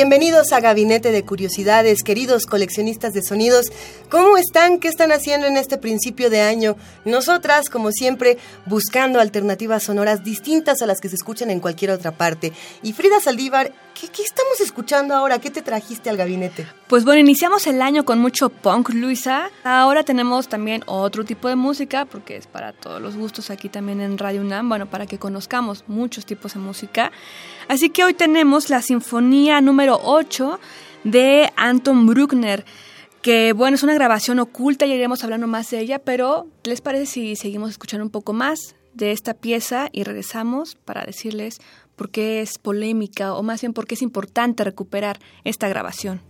Bienvenidos a Gabinete de Curiosidades, queridos coleccionistas de sonidos. ¿Cómo están? ¿Qué están haciendo en este principio de año? Nosotras, como siempre, buscando alternativas sonoras distintas a las que se escuchan en cualquier otra parte. Y Frida Saldívar, ¿qué, estamos escuchando ahora? ¿Qué te trajiste al gabinete? Pues bueno, iniciamos el año con mucho punk, Luisa. Ahora tenemos también otro tipo de música, porque es para todos los gustos aquí también en Radio UNAM, bueno, para que conozcamos muchos tipos de música. Así que hoy tenemos la Sinfonía número 8 de Anton Bruckner, que bueno, es una grabación oculta y iremos hablando más de ella, pero ¿qué les parece si seguimos escuchando un poco más de esta pieza y regresamos para decirles por qué es polémica o más bien por qué es importante recuperar esta grabación?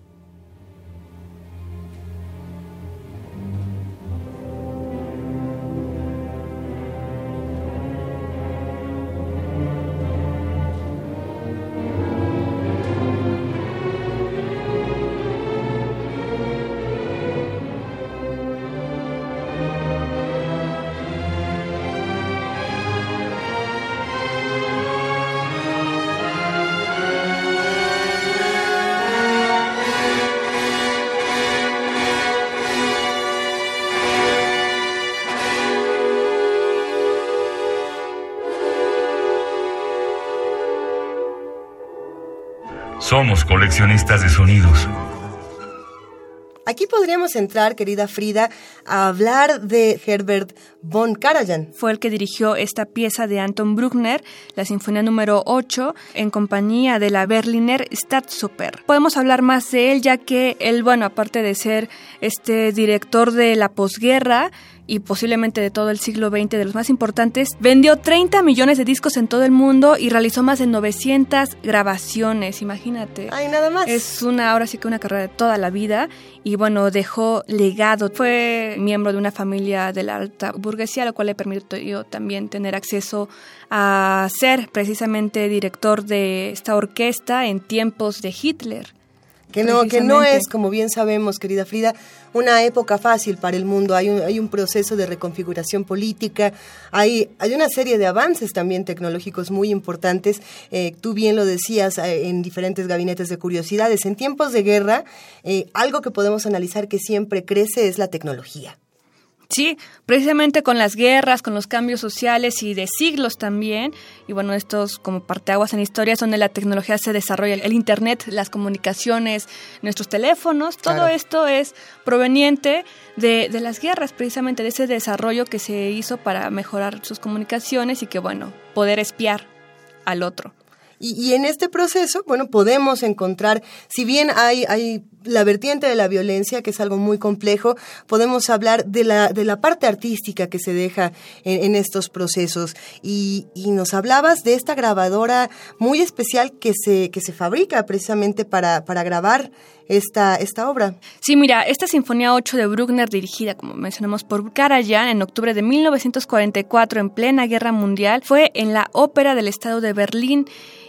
Somos coleccionistas de sonidos. Aquí podríamos entrar, querida Frida, a hablar de Herbert von Karajan. Fue el que dirigió esta pieza de Anton Bruckner, la Sinfonía número 8, en compañía de la Berliner Staatsoper. Podemos hablar más de él ya que él, bueno, aparte de ser este director de la posguerra, y posiblemente de todo el siglo XX, de los más importantes, vendió 30 millones de discos en todo el mundo y realizó más de 900 grabaciones, imagínate. Ay, nada más. Es una, ahora sí que una carrera de toda la vida y bueno, dejó legado. Fue miembro de una familia de la alta burguesía, lo cual le permitió también tener acceso a ser precisamente director de esta orquesta en tiempos de Hitler. Que no, que no es, como bien sabemos, querida Frida, una época fácil para el mundo. Hay un, hay un proceso de reconfiguración política, hay, hay una serie de avances también tecnológicos muy importantes. Eh, tú bien lo decías eh, en diferentes gabinetes de curiosidades. En tiempos de guerra, eh, algo que podemos analizar que siempre crece es la tecnología. Sí, precisamente con las guerras, con los cambios sociales y de siglos también, y bueno, estos como parteaguas en historia donde la tecnología se desarrolla, el Internet, las comunicaciones, nuestros teléfonos, todo Claro. esto es proveniente de, de las guerras, precisamente de ese desarrollo que se hizo para mejorar sus comunicaciones y que bueno, poder espiar al otro. Y, y en este proceso, bueno, podemos encontrar, si bien hay, hay la vertiente de la violencia, que es algo muy complejo, podemos hablar de la, de la parte artística que se deja en, estos procesos. Y, y nos hablabas de esta grabadora muy especial que se, que se fabrica precisamente para, para grabar esta, esta obra. Sí, mira, esta Sinfonía 8 de Bruckner, dirigida, como mencionamos, por Karajan en octubre de 1944, en plena Guerra Mundial, fue en la Ópera del Estado de Berlín.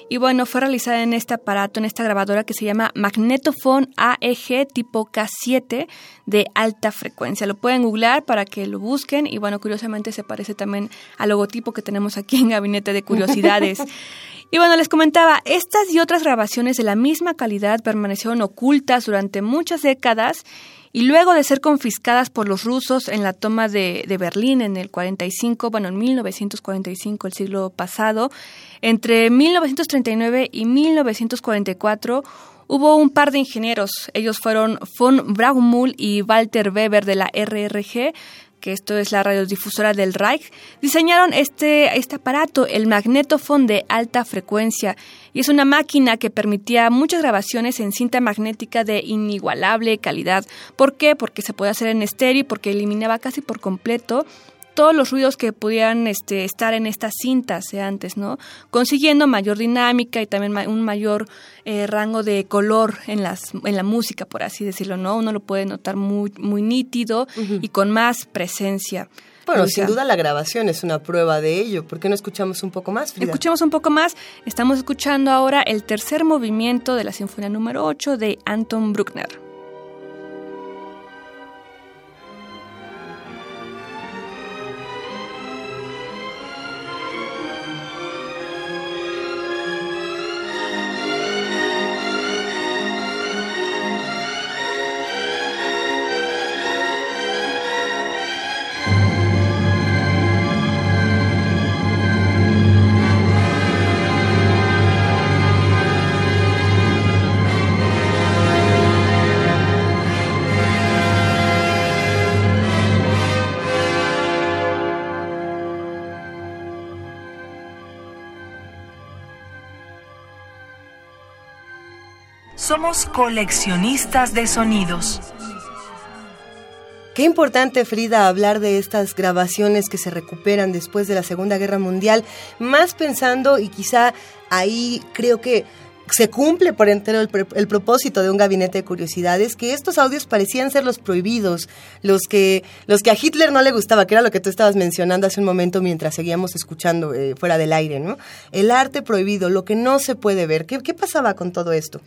Y bueno, fue realizada en este aparato, en esta grabadora que se llama Magnetophone AEG tipo K7 de alta frecuencia. Lo pueden googlear para que lo busquen y bueno, curiosamente se parece también al logotipo que tenemos aquí en Gabinete de Curiosidades. Y bueno, les comentaba, estas y otras grabaciones de la misma calidad permanecieron ocultas durante muchas décadas y luego de ser confiscadas por los rusos en la toma de, Berlín en el 45, bueno, en 1945, el siglo pasado, entre 1939 y 1944 hubo un par de ingenieros, ellos fueron von Braunmühl y Walter Weber de la RRG, que esto es la radiodifusora del Reich, diseñaron este, este aparato, el magnetofón de alta frecuencia, y es una máquina que permitía muchas grabaciones en cinta magnética de inigualable calidad. ¿Por qué? Porque se puede hacer en estéreo y porque eliminaba casi por completo todos los ruidos que pudieran este, estar en estas cintas de antes, ¿no? Consiguiendo mayor dinámica y también un mayor eh, rango de color en, las, en la música, por así decirlo, ¿no? Uno lo puede notar muy, muy nítido y con más presencia. Bueno, sin duda la grabación es una prueba de ello. ¿Por qué no escuchamos un poco más, Frida? Escuchemos un poco más. Estamos escuchando ahora el tercer movimiento de la Sinfonía número 8 de Anton Bruckner. Somos coleccionistas de sonidos. Qué importante, Frida, hablar de estas grabaciones que se recuperan después de la Segunda Guerra Mundial, más pensando y quizá ahí creo que se cumple por entero el, propósito de un gabinete de curiosidades, que estos audios parecían ser los prohibidos, los que, los que a Hitler no le gustaba, que era lo que tú estabas mencionando hace un momento mientras seguíamos escuchando eh, fuera del aire, ¿no? El arte prohibido, lo que no se puede ver. ¿Qué, qué pasaba con todo esto?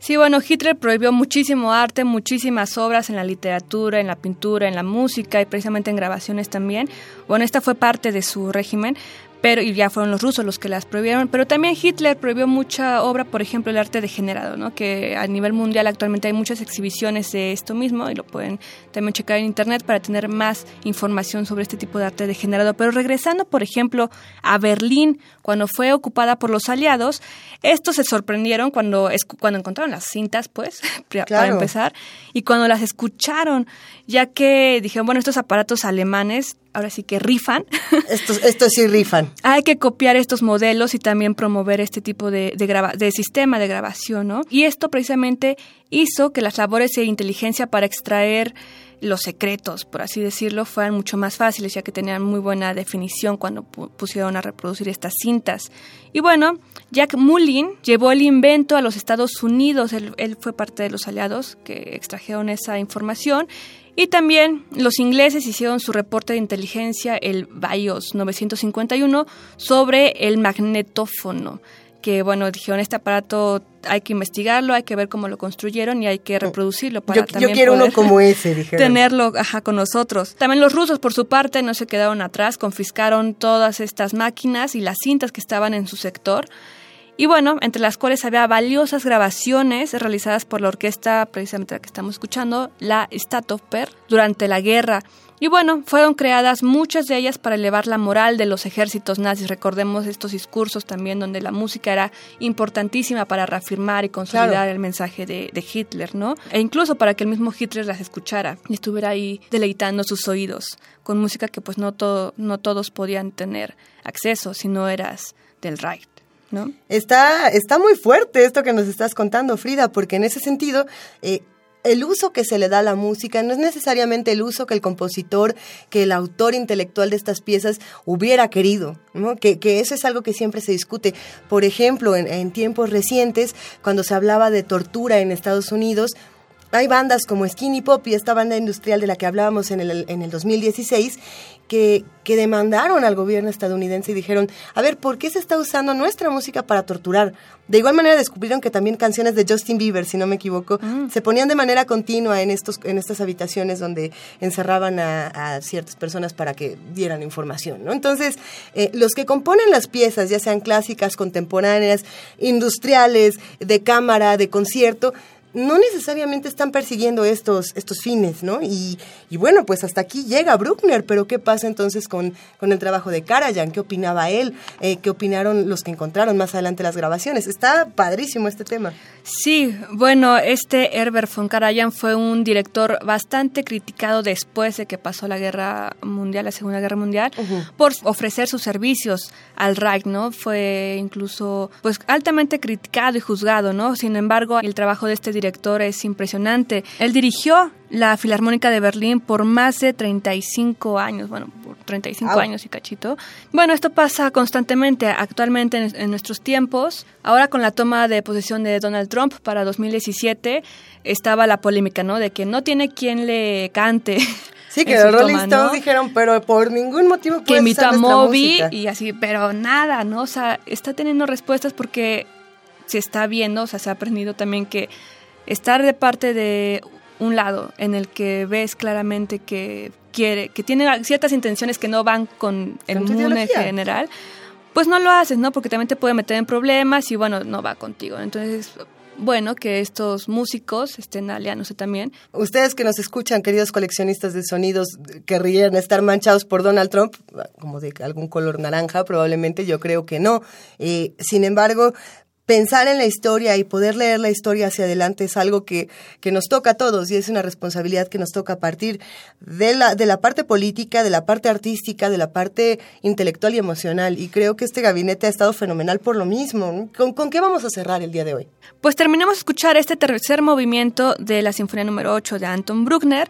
Sí, bueno, Hitler prohibió muchísimo arte, muchísimas obras en la literatura, en la pintura, en la música y precisamente en grabaciones también. Bueno, esta fue parte de su régimen, pero y ya fueron los rusos los que las prohibieron, pero también Hitler prohibió mucha obra, por ejemplo, el arte degenerado, ¿no? que a nivel mundial actualmente hay muchas exhibiciones de esto mismo y lo pueden también checar en internet para tener más información sobre este tipo de arte degenerado. Pero regresando, por ejemplo, a Berlín, cuando fue ocupada por los aliados, estos se sorprendieron cuando, cuando encontraron las cintas, pues, para empezar, y cuando las escucharon, ya que dijeron, bueno, estos aparatos alemanes ahora sí que rifan. Estos, estos sí rifan. Hay que copiar estos modelos y también promover este tipo de, de, de sistema de grabación, ¿no? Y esto precisamente hizo que las labores de inteligencia para extraer los secretos, por así decirlo, fueran mucho más fáciles, ya que tenían muy buena definición cuando pusieron a reproducir estas cintas. Y bueno, Jack Mullin llevó el invento a los Estados Unidos, él, él fue parte de los aliados que extrajeron esa información y también los ingleses hicieron su reporte de inteligencia, el BIOS 951, sobre el magnetófono. Que bueno, dijeron, este aparato hay que investigarlo, hay que ver cómo lo construyeron y hay que reproducirlo para yo, también yo quiero uno como ese, dijeron. tenerlo ajá, con nosotros. También los rusos, por su parte, no se quedaron atrás, confiscaron todas estas máquinas y las cintas que estaban en su sector y bueno, entre las cuales había valiosas grabaciones realizadas por la orquesta, precisamente la que estamos escuchando, la Statoper, durante la guerra. Y bueno, fueron creadas muchas de ellas para elevar la moral de los ejércitos nazis. Recordemos estos discursos también donde la música era importantísima para reafirmar y consolidar el mensaje de, de, Hitler, ¿no? E incluso para que el mismo Hitler las escuchara y estuviera ahí deleitando sus oídos con música que pues no, todo, no todos podían tener acceso si no eras del Reich. Está, está muy fuerte esto que nos estás contando, Frida, porque en ese sentido, eh, el uso que se le da a la música no es necesariamente el uso que el compositor, que el autor intelectual de estas piezas hubiera querido, que, eso es algo que siempre se discute. Por ejemplo, en, en tiempos recientes, cuando se hablaba de tortura en Estados Unidos, hay bandas como Skinny Pop y esta banda industrial de la que hablábamos en el, en el 2016 que, que demandaron al gobierno estadounidense y dijeron, a ver, ¿por qué se está usando nuestra música para torturar? De igual manera descubrieron que también canciones de Justin Bieber, si no me equivoco, mm. se ponían de manera continua en, estos, en estas habitaciones donde encerraban a, ciertas personas para que dieran información, ¿no? Entonces, eh, los que componen las piezas, ya sean clásicas, contemporáneas, industriales, de cámara, de concierto, no necesariamente están persiguiendo estos, estos fines, ¿no? Y, y, bueno, pues hasta aquí llega Bruckner, pero ¿qué pasa entonces con, con el trabajo de Karajan? ¿Qué opinaba él? Eh, ¿Qué opinaron los que encontraron más adelante las grabaciones? Está padrísimo este tema. Sí, bueno, este Herbert von Karajan fue un director bastante criticado después de que pasó la Guerra Mundial, la Segunda Guerra Mundial, por ofrecer sus servicios al Reich, ¿no? Fue incluso, pues, altamente criticado y juzgado, ¿no? Sin embargo, el trabajo de este director es impresionante. Él dirigió la Filarmónica de Berlín por más de 35 años, bueno, por 35 años y cachito. Bueno, esto pasa constantemente actualmente en, nuestros tiempos. Ahora con la toma de posesión de Donald Trump para 2017 estaba la polémica, ¿no? De que no tiene quien le cante. Sí, que los Rolling Stones dijeron, pero por ningún motivo Que invitó a Moby y así, pero nada, ¿no? O sea, está teniendo respuestas porque se está viendo, o sea, se ha aprendido también que estar de parte de un lado en el que ves claramente que quiere, que tiene ciertas intenciones que no van con el mundo en general, pues no lo haces, ¿no? Porque también te puede meter en problemas y bueno, no va contigo. Entonces, bueno que estos músicos estén aliándose también. Ustedes que nos escuchan, queridos coleccionistas de sonidos, querrían estar manchados por Donald Trump, como de algún color naranja, probablemente yo creo que no. Eh, sin embargo, pensar en la historia y poder leer la historia hacia adelante es algo que, que nos toca a todos y es una responsabilidad que nos toca a partir de la, de la parte política, de la parte artística, de la parte intelectual y emocional. Y creo que este gabinete ha estado fenomenal por lo mismo. ¿Con, con qué vamos a cerrar el día de hoy? Pues terminamos de escuchar este tercer movimiento de la Sinfonía número 8 de Anton Bruckner.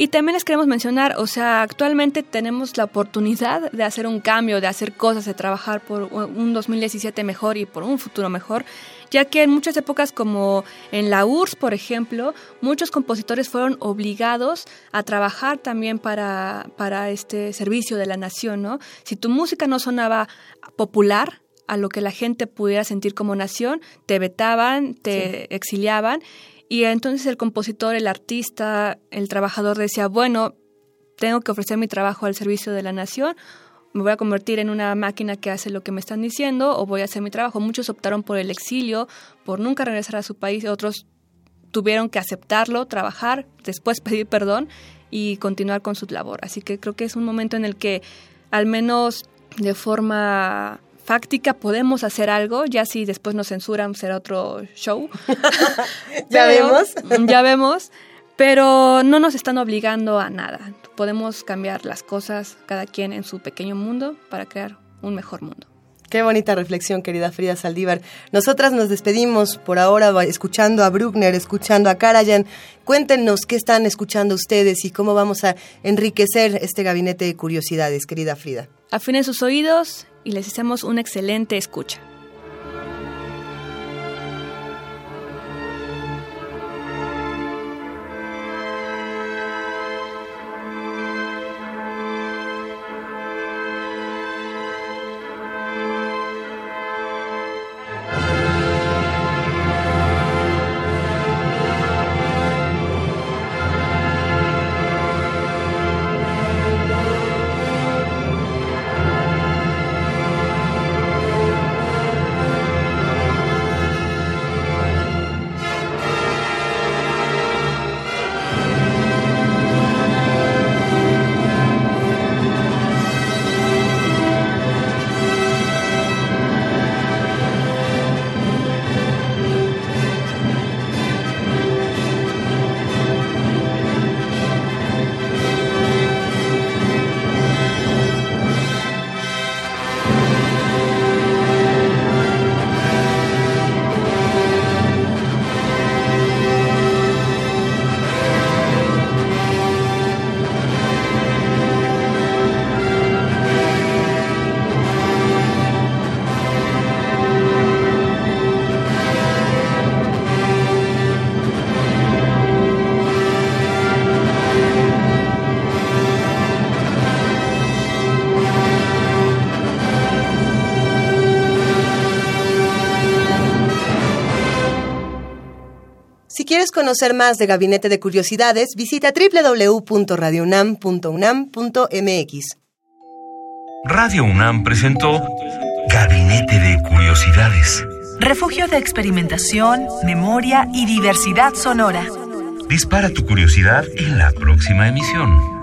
Y también les queremos mencionar, o sea, actualmente tenemos la oportunidad de hacer un cambio, de hacer cosas, de trabajar por un 2017 mejor y por un futuro mejor, ya que en muchas épocas como en la URSS, por ejemplo, muchos compositores fueron obligados a trabajar también para, para este servicio de la nación, ¿no? Si tu música no sonaba popular, a lo que la gente pudiera sentir como nación, te vetaban, te exiliaban y entonces el compositor, el artista, el trabajador decía, bueno, tengo que ofrecer mi trabajo al servicio de la nación, me voy a convertir en una máquina que hace lo que me están diciendo o voy a hacer mi trabajo. Muchos optaron por el exilio, por nunca regresar a su país, otros tuvieron que aceptarlo, trabajar, después pedir perdón y continuar con su labor. Así que creo que es un momento en el que al menos de forma fáctica podemos hacer algo, ya si después nos censuran será otro show. ya vemos. ya vemos, pero no nos están obligando a nada. Podemos cambiar las cosas cada quien en su pequeño mundo para crear un mejor mundo. Qué bonita reflexión, querida Frida Saldívar. Nosotras nos despedimos por ahora escuchando a Bruckner, escuchando a Karajan. Cuéntenos qué están escuchando ustedes y cómo vamos a enriquecer este gabinete de curiosidades, querida Frida. Afinen sus oídos y les deseamos una excelente escucha. Quieres conocer más de Gabinete de Curiosidades, visita www.radiounam.unam.mx. Radio UNAM presentó Gabinete de Curiosidades refugio de experimentación, memoria y diversidad sonora. Dispara tu curiosidad en la próxima emisión.